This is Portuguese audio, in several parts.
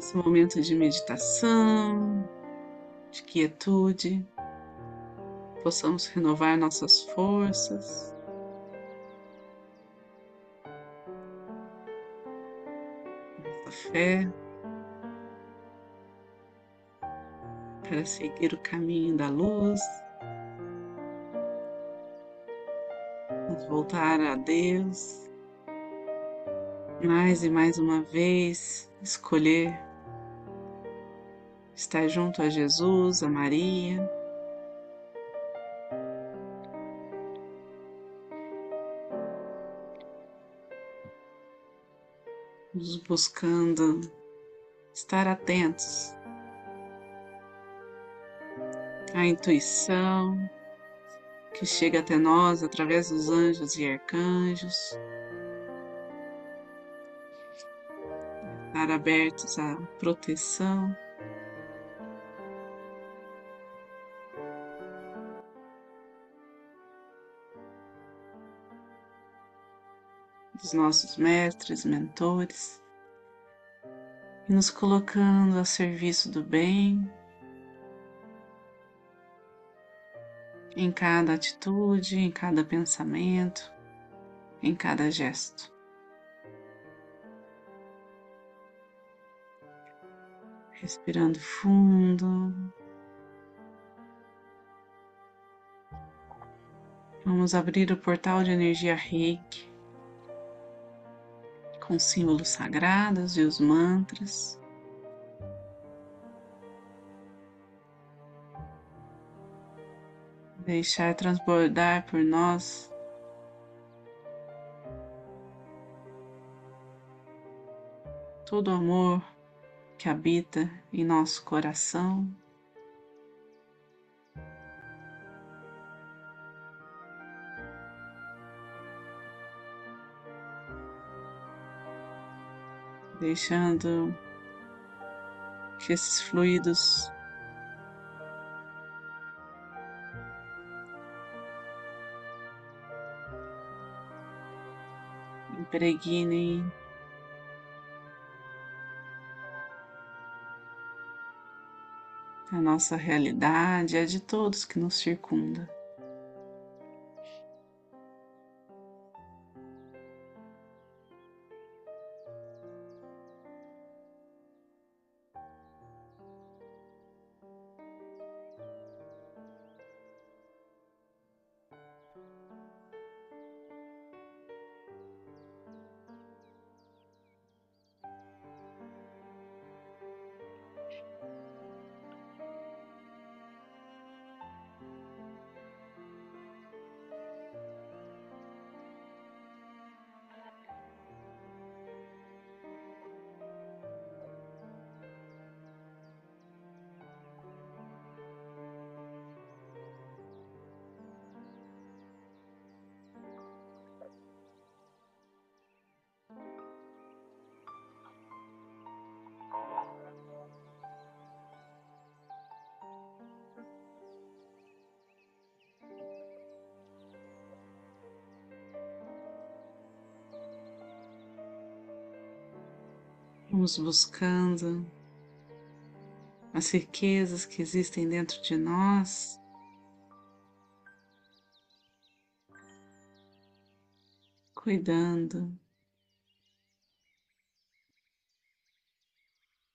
Nesse momento de meditação, de quietude, possamos renovar nossas forças. Nossa fé para seguir o caminho da luz. Vamos voltar a Deus. Mais e mais uma vez, escolher estar junto a Jesus, a Maria. Nos buscando estar atentos a intuição que chega até nós através dos anjos e arcanjos. Estar abertos à proteção. Dos nossos mestres, mentores, e nos colocando a serviço do bem, em cada atitude, em cada pensamento, em cada gesto. Respirando fundo. Vamos abrir o portal de energia Reiki com símbolos sagrados e os mantras. deixar transbordar por nós todo o amor que habita em nosso coração. Deixando que esses fluidos impregnem a nossa realidade, a de todos que nos circundam. Vamos buscando as riquezas que existem dentro de nós. Cuidando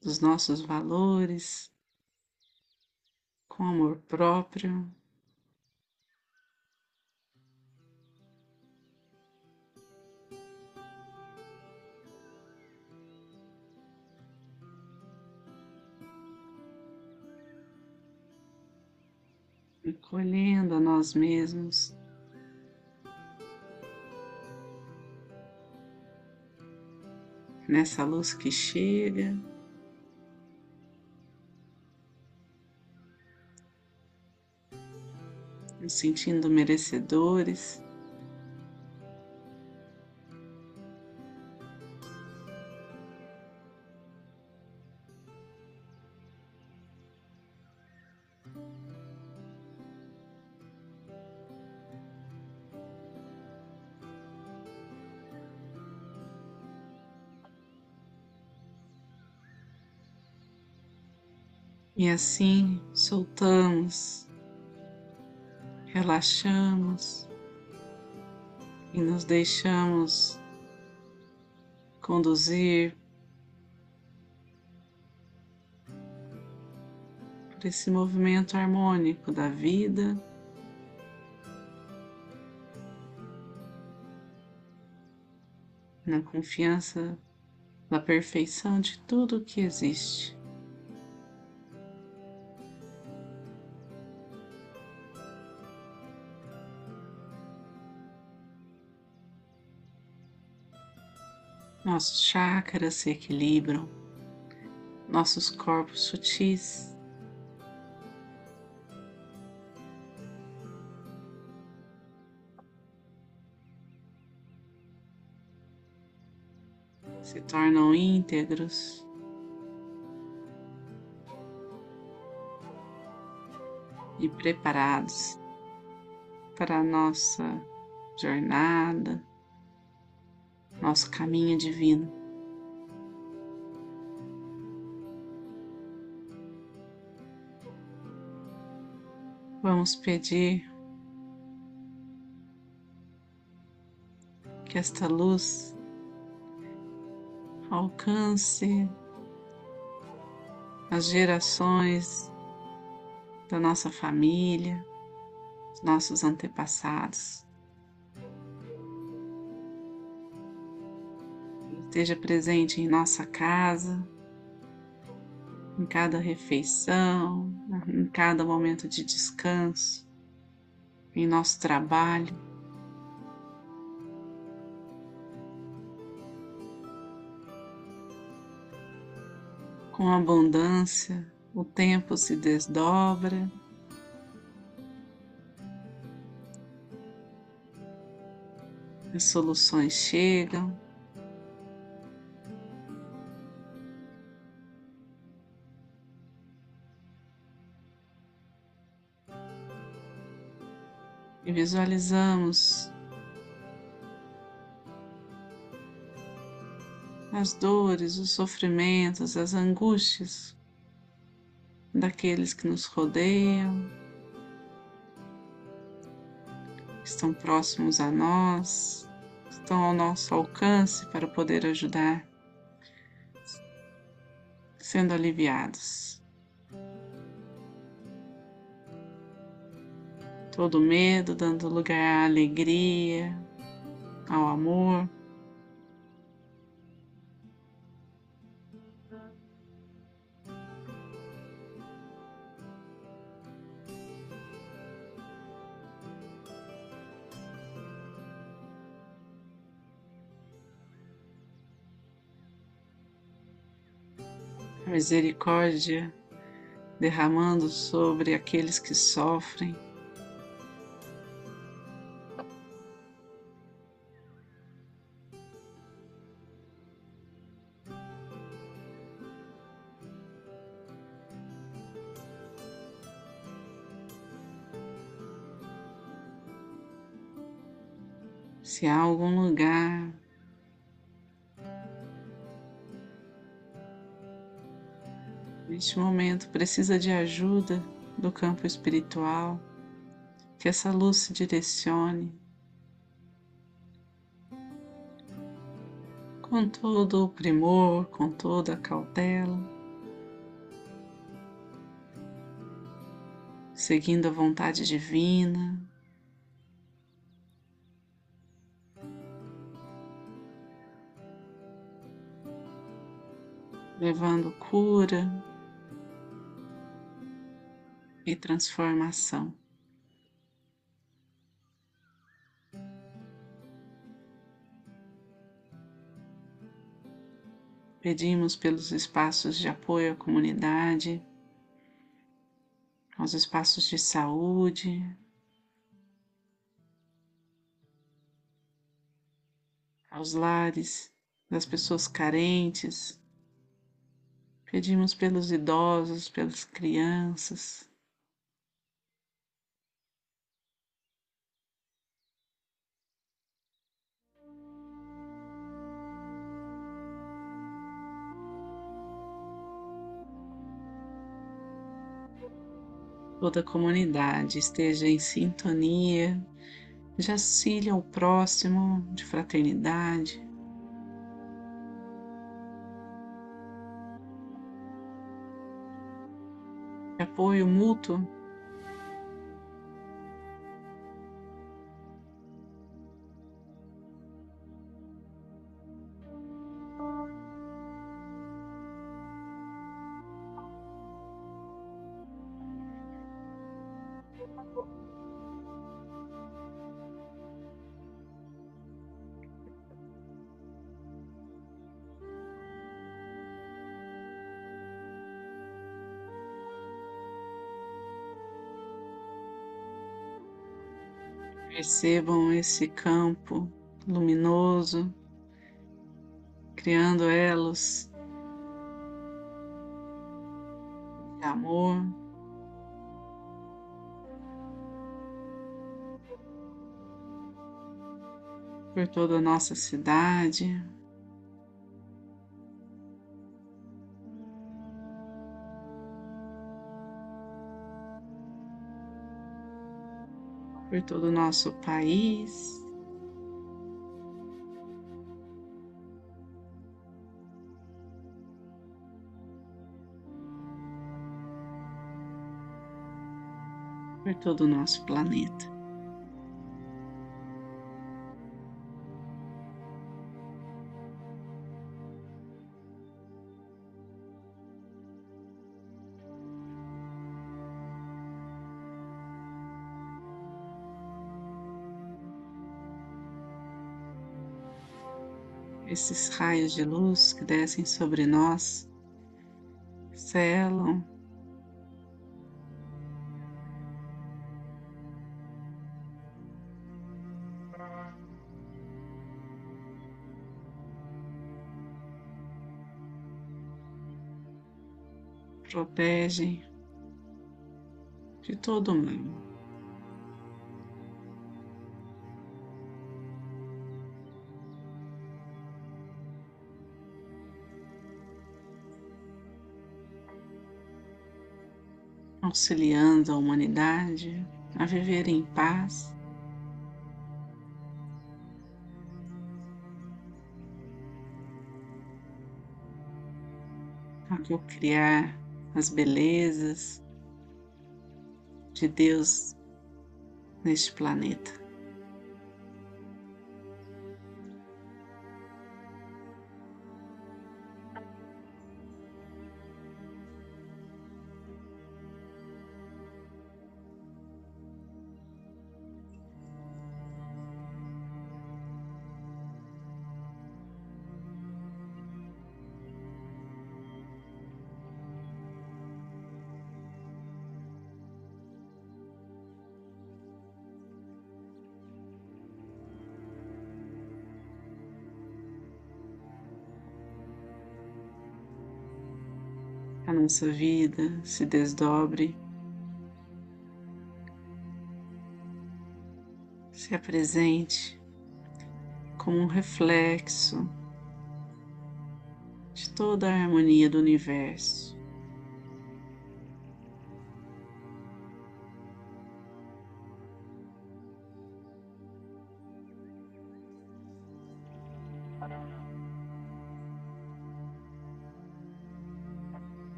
dos nossos valores com amor próprio. Recolhendo a nós mesmos. Nessa luz que chega, nos sentindo merecedores. E assim soltamos, relaxamos e nos deixamos conduzir por esse movimento harmônico da vida. Na confiança da perfeição de tudo o que existe. Nossos chakras se equilibram, nossos corpos sutis. Se tornam íntegros. E preparados para a nossa jornada, nosso caminho divino. Vamos pedir que esta luz alcance as gerações da nossa família, os nossos antepassados. Esteja presente em nossa casa, em cada refeição, em cada momento de descanso, em nosso trabalho. com abundância, o tempo se desdobra. As soluções chegam. E visualizamos as dores, os sofrimentos, as angústias daqueles que nos rodeiam, estão próximos a nós, estão ao nosso alcance para poder ajudar, sendo aliviados. Todo medo dando lugar à alegria, ao amor. misericórdia derramando sobre aqueles que sofrem. Se há algum lugar neste momento precisa de ajuda do campo espiritual, que essa luz se direcione com todo o primor, com toda a cautela, seguindo a vontade divina. Levando cura, e transformação. Pedimos pelos espaços de apoio à comunidade, aos espaços de saúde, aos lares das pessoas carentes. Pedimos pelos idosos, pelas crianças. toda a comunidade esteja em sintonia, de auxílio ao próximo, de fraternidade. Apoio mútuo Percebam esse campo luminoso, criando elos de amor. Por toda a nossa cidade, por todo o nosso país. Por todo o nosso planeta. Esses raios de luz que descem sobre nós selam protegem de todo mundo. Auxiliando a humanidade a viver em paz. A criar as belezas de Deus neste planeta. Nossa vida se desdobre, se apresente como um reflexo de toda a harmonia do universo.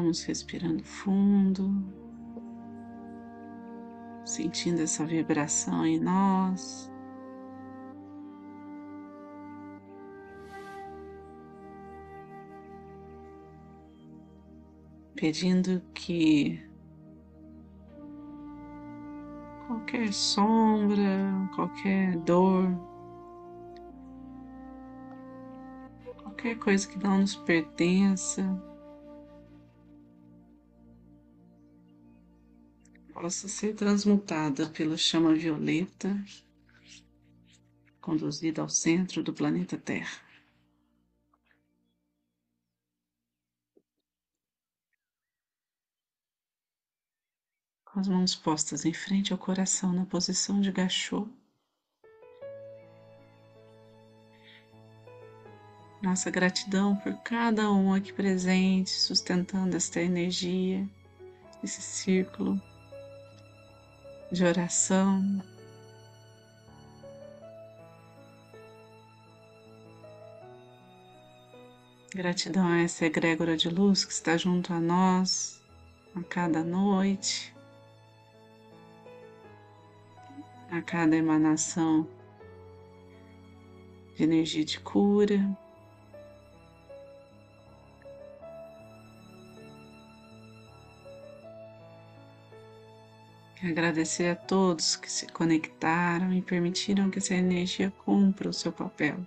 Vamos respirando fundo, sentindo essa vibração em nós. Pedindo que qualquer sombra, qualquer dor, qualquer coisa que não nos pertença, possa ser transmutada pela chama violeta conduzida ao centro do planeta Terra. Com as mãos postas em frente ao coração na posição de gachô. Nossa gratidão por cada um aqui presente, sustentando esta energia, esse círculo de oração. Gratidão a essa egrégora de luz que está junto a nós a cada noite, a cada emanação de energia de cura. Agradecer a todos que se conectaram e permitiram que essa energia cumpra o seu papel.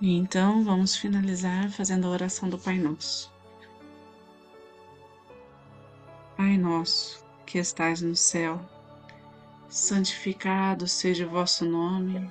E então vamos finalizar fazendo a oração do Pai Nosso. Pai nosso, que estais no céu, santificado seja o vosso nome